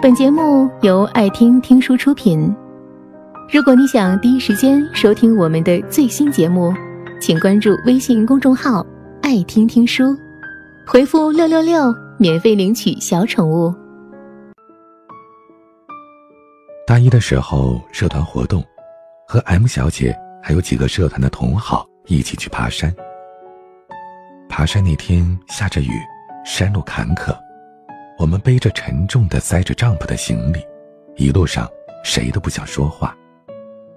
本节目由爱听听书出品。如果你想第一时间收听我们的最新节目，请关注微信公众号“爱听听书”，回复“六六六”免费领取小宠物。大一的时候，社团活动，和 M 小姐还有几个社团的同好一起去爬山。爬山那天下着雨，山路坎坷。我们背着沉重的塞着帐篷的行李，一路上谁都不想说话，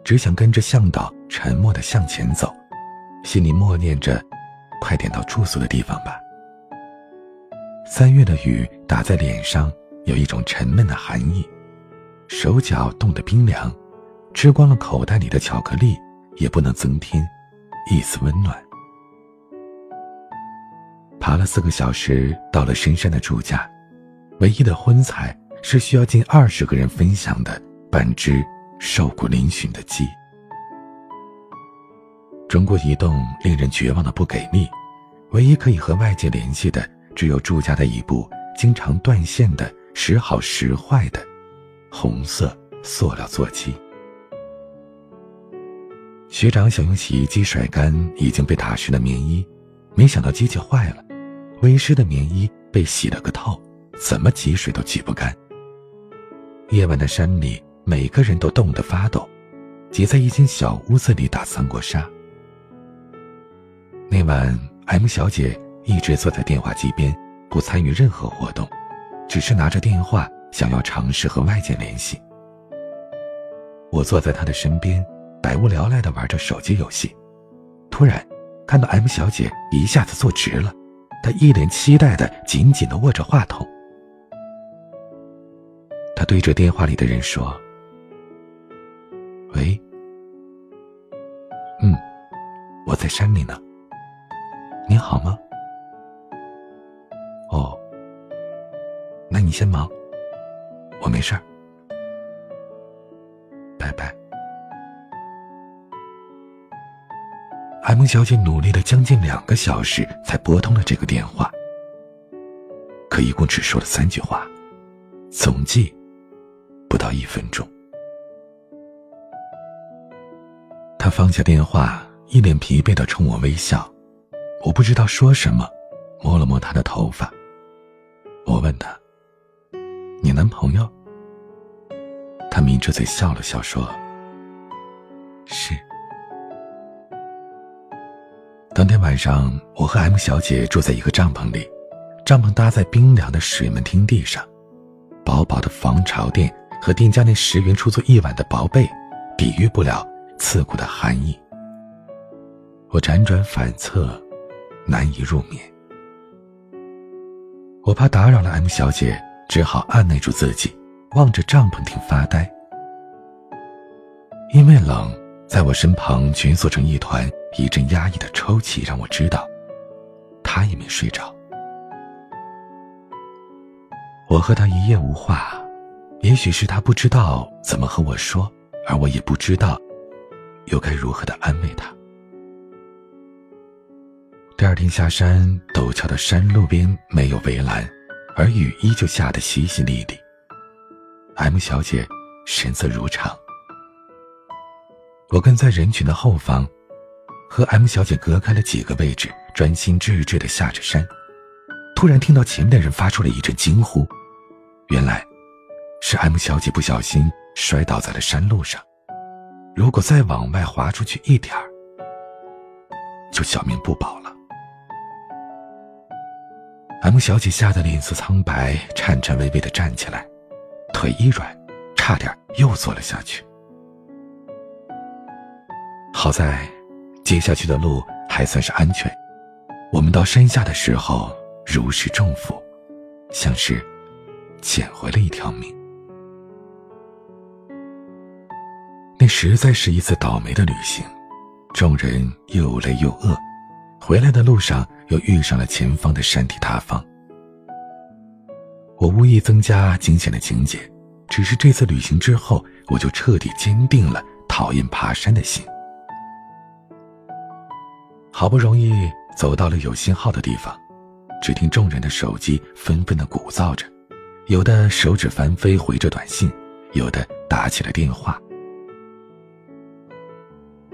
只想跟着向导沉默的向前走，心里默念着：“快点到住宿的地方吧。”三月的雨打在脸上，有一种沉闷的寒意，手脚冻得冰凉，吃光了口袋里的巧克力，也不能增添一丝温暖。爬了四个小时，到了深山的住家。唯一的荤菜是需要近二十个人分享的半只瘦骨嶙峋的鸡。中国移动令人绝望的不给力，唯一可以和外界联系的只有住家的一部经常断线的时好时坏的红色塑料座机。学长想用洗衣机甩干已经被打湿的棉衣，没想到机器坏了，微湿的棉衣被洗了个透。怎么挤水都挤不干。夜晚的山里，每个人都冻得发抖，挤在一间小屋子里打三国杀。那晚，M 小姐一直坐在电话机边，不参与任何活动，只是拿着电话想要尝试和外界联系。我坐在她的身边，百无聊赖地玩着手机游戏，突然看到 M 小姐一下子坐直了，她一脸期待地紧紧地握着话筒。他对着电话里的人说：“喂，嗯，我在山里呢。你好吗？哦，那你先忙，我没事儿，拜拜。”M 小姐努力了将近两个小时才拨通了这个电话，可一共只说了三句话，总计。到一分钟，他放下电话，一脸疲惫的冲我微笑。我不知道说什么，摸了摸他的头发。我问他：“你男朋友？”他抿着嘴笑了笑，说：“是。”当天晚上，我和 M 小姐住在一个帐篷里，帐篷搭在冰凉的水门汀地上，薄薄的防潮垫。和店家那十元出租一晚的薄被，抵御不了刺骨的寒意。我辗转反侧，难以入眠。我怕打扰了 M 小姐，只好按耐住自己，望着帐篷顶发呆。因为冷，在我身旁蜷缩成一团，一阵压抑的抽泣让我知道，她也没睡着。我和她一夜无话。也许是他不知道怎么和我说，而我也不知道，又该如何的安慰他。第二天下山，陡峭的山路边没有围栏，而雨依旧下得淅淅沥沥。M 小姐神色如常，我跟在人群的后方，和 M 小姐隔开了几个位置，专心致志的下着山。突然听到前面的人发出了一阵惊呼，原来。是 M 小姐不小心摔倒在了山路上，如果再往外滑出去一点儿，就小命不保了。M 小姐吓得脸色苍白，颤颤巍巍的站起来，腿一软，差点又坐了下去。好在，接下去的路还算是安全。我们到山下的时候如释重负，像是捡回了一条命。那实在是一次倒霉的旅行，众人又累又饿，回来的路上又遇上了前方的山体塌方。我无意增加惊险的情节，只是这次旅行之后，我就彻底坚定了讨厌爬山的心。好不容易走到了有信号的地方，只听众人的手机纷纷的鼓噪着，有的手指翻飞回着短信，有的打起了电话。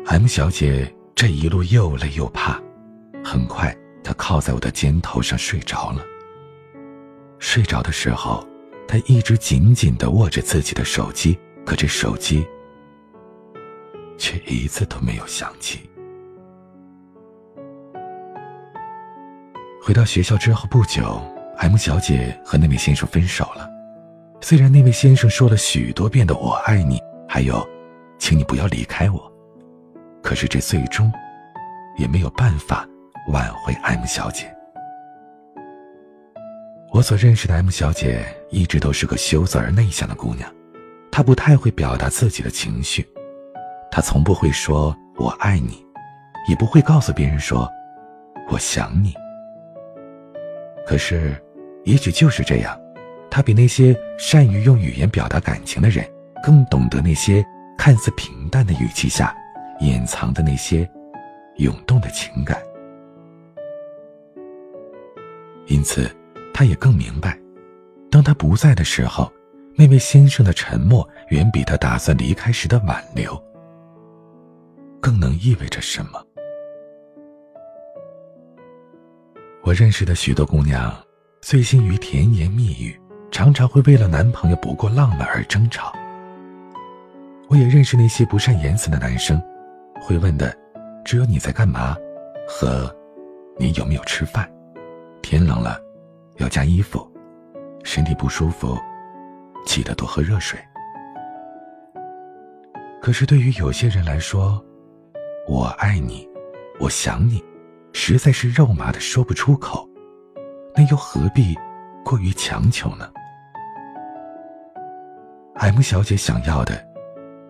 M 小姐这一路又累又怕，很快她靠在我的肩头上睡着了。睡着的时候，她一直紧紧的握着自己的手机，可这手机却一次都没有响起。回到学校之后不久，M 小姐和那位先生分手了。虽然那位先生说了许多遍的“我爱你”，还有“请你不要离开我”，可是这最终也没有办法挽回 M 小姐。我所认识的 M 小姐一直都是个羞涩而内向的姑娘，她不太会表达自己的情绪，她从不会说“我爱你”，也不会告诉别人说“我想你”。可是，也许就是这样，他比那些善于用语言表达感情的人，更懂得那些看似平淡的语气下隐藏的那些涌动的情感。因此，他也更明白，当他不在的时候，那位先生的沉默远比他打算离开时的挽留更能意味着什么。我认识的许多姑娘，醉心于甜言蜜语，常常会为了男朋友不够浪漫而争吵。我也认识那些不善言辞的男生，会问的只有你在干嘛，和你有没有吃饭，天冷了要加衣服，身体不舒服记得多喝热水。可是对于有些人来说，我爱你，我想你。实在是肉麻的说不出口，那又何必过于强求呢？M 小姐想要的，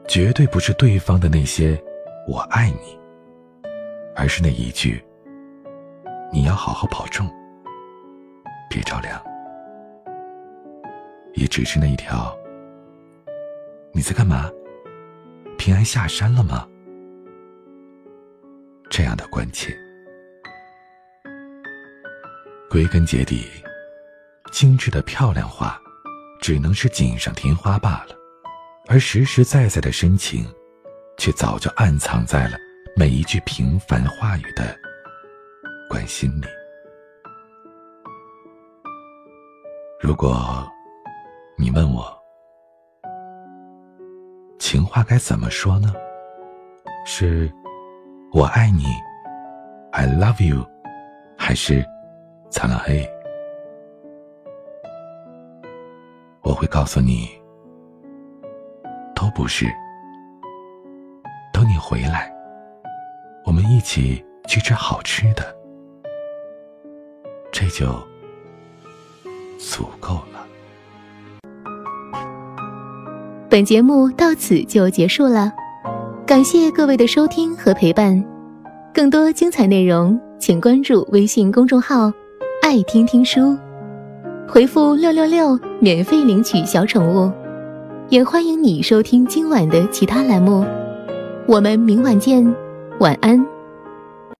绝对不是对方的那些“我爱你”，而是那一句“你要好好保重，别着凉”，也只是那一条“你在干嘛？平安下山了吗？”这样的关切。归根结底，精致的漂亮话，只能是锦上添花罢了，而实实在在的深情，却早就暗藏在了每一句平凡话语的关心里。如果你问我，情话该怎么说呢？是“我爱你 ”，I love you，还是？灿烂黑，我会告诉你，都不是。回来，我们一起去吃好吃的，这就足够了。本节目到此就结束了，感谢各位的收听和陪伴。更多精彩内容，请关注微信公众号。爱听听书，回复六六六免费领取小宠物，也欢迎你收听今晚的其他栏目。我们明晚见，晚安。